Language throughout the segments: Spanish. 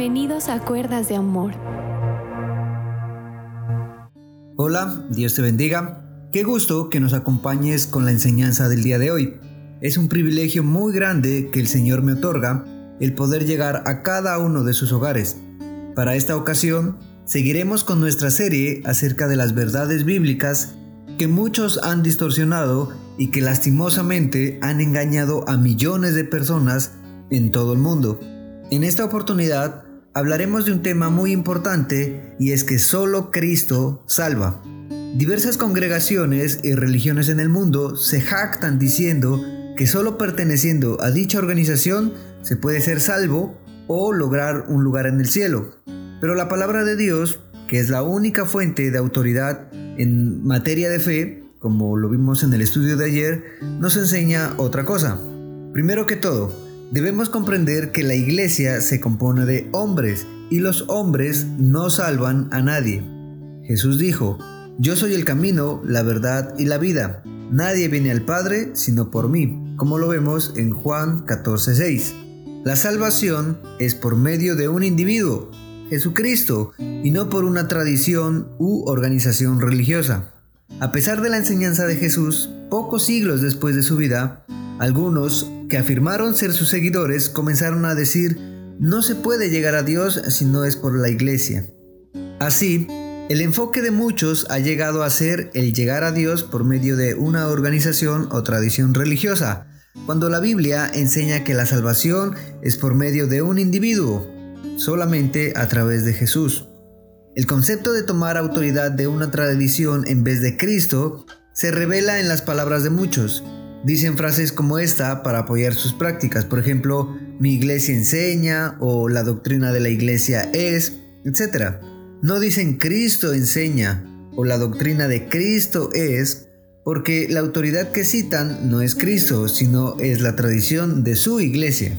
Bienvenidos a Cuerdas de Amor. Hola, Dios te bendiga. Qué gusto que nos acompañes con la enseñanza del día de hoy. Es un privilegio muy grande que el Señor me otorga el poder llegar a cada uno de sus hogares. Para esta ocasión, seguiremos con nuestra serie acerca de las verdades bíblicas que muchos han distorsionado y que lastimosamente han engañado a millones de personas en todo el mundo. En esta oportunidad hablaremos de un tema muy importante y es que solo Cristo salva. Diversas congregaciones y religiones en el mundo se jactan diciendo que solo perteneciendo a dicha organización se puede ser salvo o lograr un lugar en el cielo. Pero la palabra de Dios, que es la única fuente de autoridad en materia de fe, como lo vimos en el estudio de ayer, nos enseña otra cosa. Primero que todo, debemos comprender que la iglesia se compone de hombres y los hombres no salvan a nadie. Jesús dijo, yo soy el camino, la verdad y la vida. Nadie viene al Padre sino por mí, como lo vemos en Juan 14:6. La salvación es por medio de un individuo, Jesucristo, y no por una tradición u organización religiosa. A pesar de la enseñanza de Jesús, pocos siglos después de su vida, algunos que afirmaron ser sus seguidores comenzaron a decir, no se puede llegar a Dios si no es por la iglesia. Así, el enfoque de muchos ha llegado a ser el llegar a Dios por medio de una organización o tradición religiosa, cuando la Biblia enseña que la salvación es por medio de un individuo, solamente a través de Jesús. El concepto de tomar autoridad de una tradición en vez de Cristo se revela en las palabras de muchos. Dicen frases como esta para apoyar sus prácticas, por ejemplo, mi iglesia enseña o la doctrina de la iglesia es, etc. No dicen Cristo enseña o la doctrina de Cristo es, porque la autoridad que citan no es Cristo, sino es la tradición de su iglesia.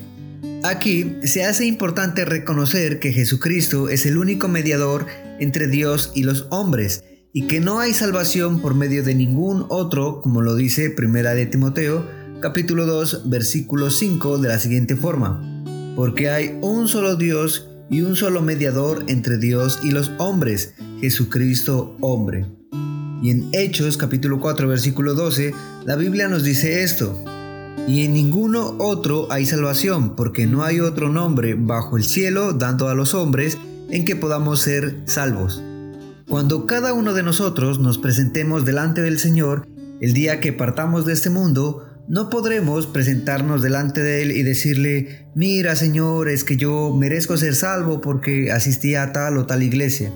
Aquí se hace importante reconocer que Jesucristo es el único mediador entre Dios y los hombres y que no hay salvación por medio de ningún otro, como lo dice Primera de Timoteo, capítulo 2, versículo 5 de la siguiente forma: Porque hay un solo Dios y un solo mediador entre Dios y los hombres, Jesucristo hombre. Y en Hechos capítulo 4 versículo 12, la Biblia nos dice esto: y en ninguno otro hay salvación, porque no hay otro nombre bajo el cielo dando a los hombres en que podamos ser salvos. Cuando cada uno de nosotros nos presentemos delante del Señor, el día que partamos de este mundo, no podremos presentarnos delante de Él y decirle, mira Señor, es que yo merezco ser salvo porque asistí a tal o tal iglesia.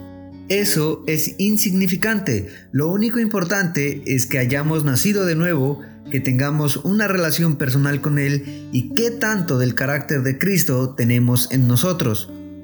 Eso es insignificante. Lo único importante es que hayamos nacido de nuevo, que tengamos una relación personal con Él y qué tanto del carácter de Cristo tenemos en nosotros.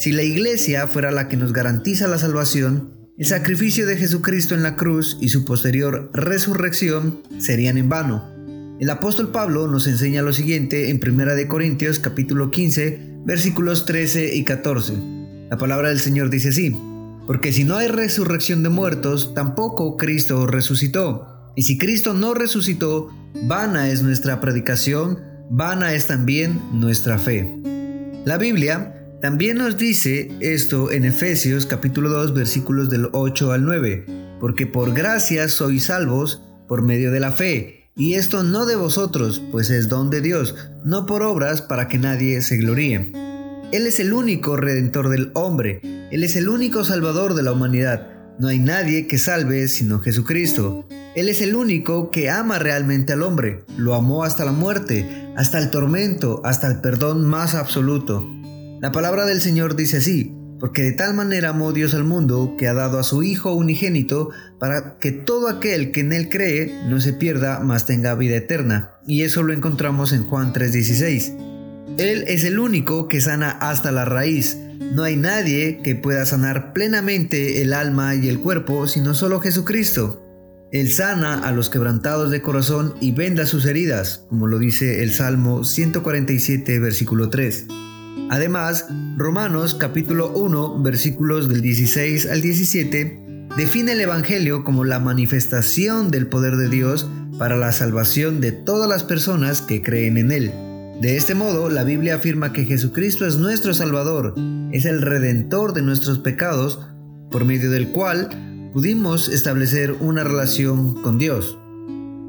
Si la iglesia fuera la que nos garantiza la salvación, el sacrificio de Jesucristo en la cruz y su posterior resurrección serían en vano. El apóstol Pablo nos enseña lo siguiente en 1 Corintios capítulo 15 versículos 13 y 14. La palabra del Señor dice así, porque si no hay resurrección de muertos, tampoco Cristo resucitó. Y si Cristo no resucitó, vana es nuestra predicación, vana es también nuestra fe. La Biblia también nos dice esto en Efesios capítulo 2 versículos del 8 al 9, porque por gracia sois salvos por medio de la fe, y esto no de vosotros, pues es don de Dios, no por obras para que nadie se gloríe. Él es el único redentor del hombre, Él es el único salvador de la humanidad. No hay nadie que salve sino Jesucristo. Él es el único que ama realmente al hombre, lo amó hasta la muerte, hasta el tormento, hasta el perdón más absoluto. La palabra del Señor dice así, porque de tal manera amó Dios al mundo que ha dado a su Hijo unigénito para que todo aquel que en Él cree no se pierda, mas tenga vida eterna. Y eso lo encontramos en Juan 3:16. Él es el único que sana hasta la raíz, no hay nadie que pueda sanar plenamente el alma y el cuerpo sino solo Jesucristo. Él sana a los quebrantados de corazón y venda sus heridas, como lo dice el Salmo 147, versículo 3. Además, Romanos capítulo 1, versículos del 16 al 17, define el Evangelio como la manifestación del poder de Dios para la salvación de todas las personas que creen en Él. De este modo, la Biblia afirma que Jesucristo es nuestro Salvador, es el redentor de nuestros pecados, por medio del cual pudimos establecer una relación con Dios.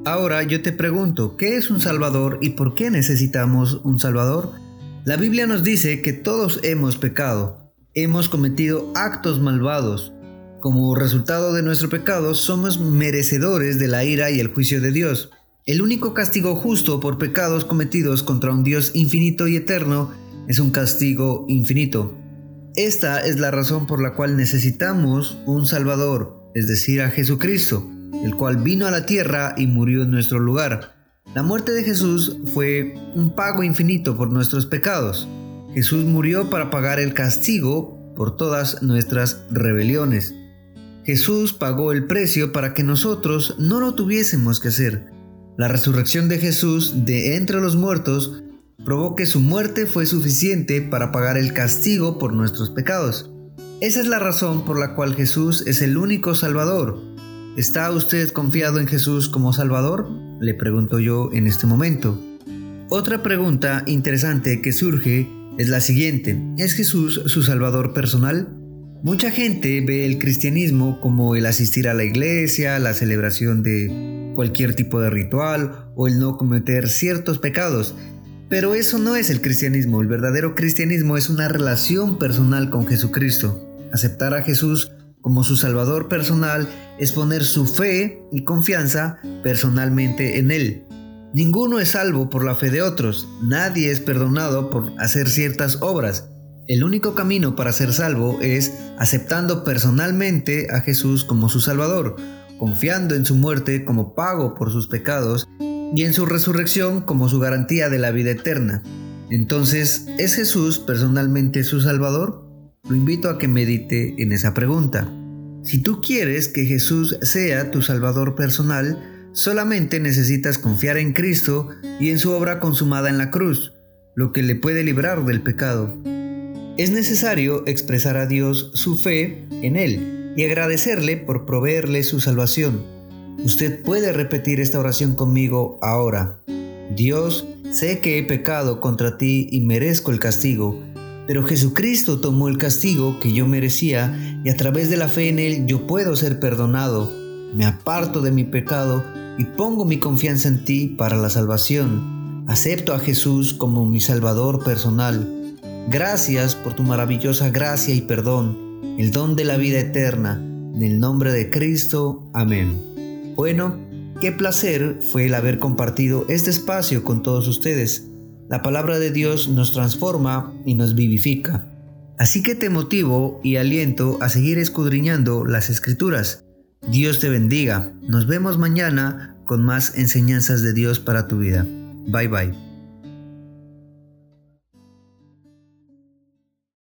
Ahora yo te pregunto, ¿qué es un Salvador y por qué necesitamos un Salvador? La Biblia nos dice que todos hemos pecado, hemos cometido actos malvados. Como resultado de nuestro pecado, somos merecedores de la ira y el juicio de Dios. El único castigo justo por pecados cometidos contra un Dios infinito y eterno es un castigo infinito. Esta es la razón por la cual necesitamos un Salvador, es decir, a Jesucristo, el cual vino a la tierra y murió en nuestro lugar. La muerte de Jesús fue un pago infinito por nuestros pecados. Jesús murió para pagar el castigo por todas nuestras rebeliones. Jesús pagó el precio para que nosotros no lo tuviésemos que hacer. La resurrección de Jesús de entre los muertos probó que su muerte fue suficiente para pagar el castigo por nuestros pecados. Esa es la razón por la cual Jesús es el único Salvador. ¿Está usted confiado en Jesús como Salvador? Le pregunto yo en este momento. Otra pregunta interesante que surge es la siguiente. ¿Es Jesús su Salvador personal? Mucha gente ve el cristianismo como el asistir a la iglesia, la celebración de cualquier tipo de ritual o el no cometer ciertos pecados. Pero eso no es el cristianismo. El verdadero cristianismo es una relación personal con Jesucristo. Aceptar a Jesús como su Salvador personal es poner su fe y confianza personalmente en Él. Ninguno es salvo por la fe de otros, nadie es perdonado por hacer ciertas obras. El único camino para ser salvo es aceptando personalmente a Jesús como su Salvador, confiando en su muerte como pago por sus pecados y en su resurrección como su garantía de la vida eterna. Entonces, ¿es Jesús personalmente su Salvador? Lo invito a que medite en esa pregunta. Si tú quieres que Jesús sea tu Salvador personal, solamente necesitas confiar en Cristo y en su obra consumada en la cruz, lo que le puede librar del pecado. Es necesario expresar a Dios su fe en Él y agradecerle por proveerle su salvación. Usted puede repetir esta oración conmigo ahora. Dios, sé que he pecado contra ti y merezco el castigo, pero Jesucristo tomó el castigo que yo merecía y a través de la fe en Él yo puedo ser perdonado. Me aparto de mi pecado y pongo mi confianza en ti para la salvación. Acepto a Jesús como mi Salvador personal. Gracias por tu maravillosa gracia y perdón el don de la vida eterna. En el nombre de Cristo. Amén. Bueno, qué placer fue el haber compartido este espacio con todos ustedes. La palabra de Dios nos transforma y nos vivifica. Así que te motivo y aliento a seguir escudriñando las escrituras. Dios te bendiga. Nos vemos mañana con más enseñanzas de Dios para tu vida. Bye bye.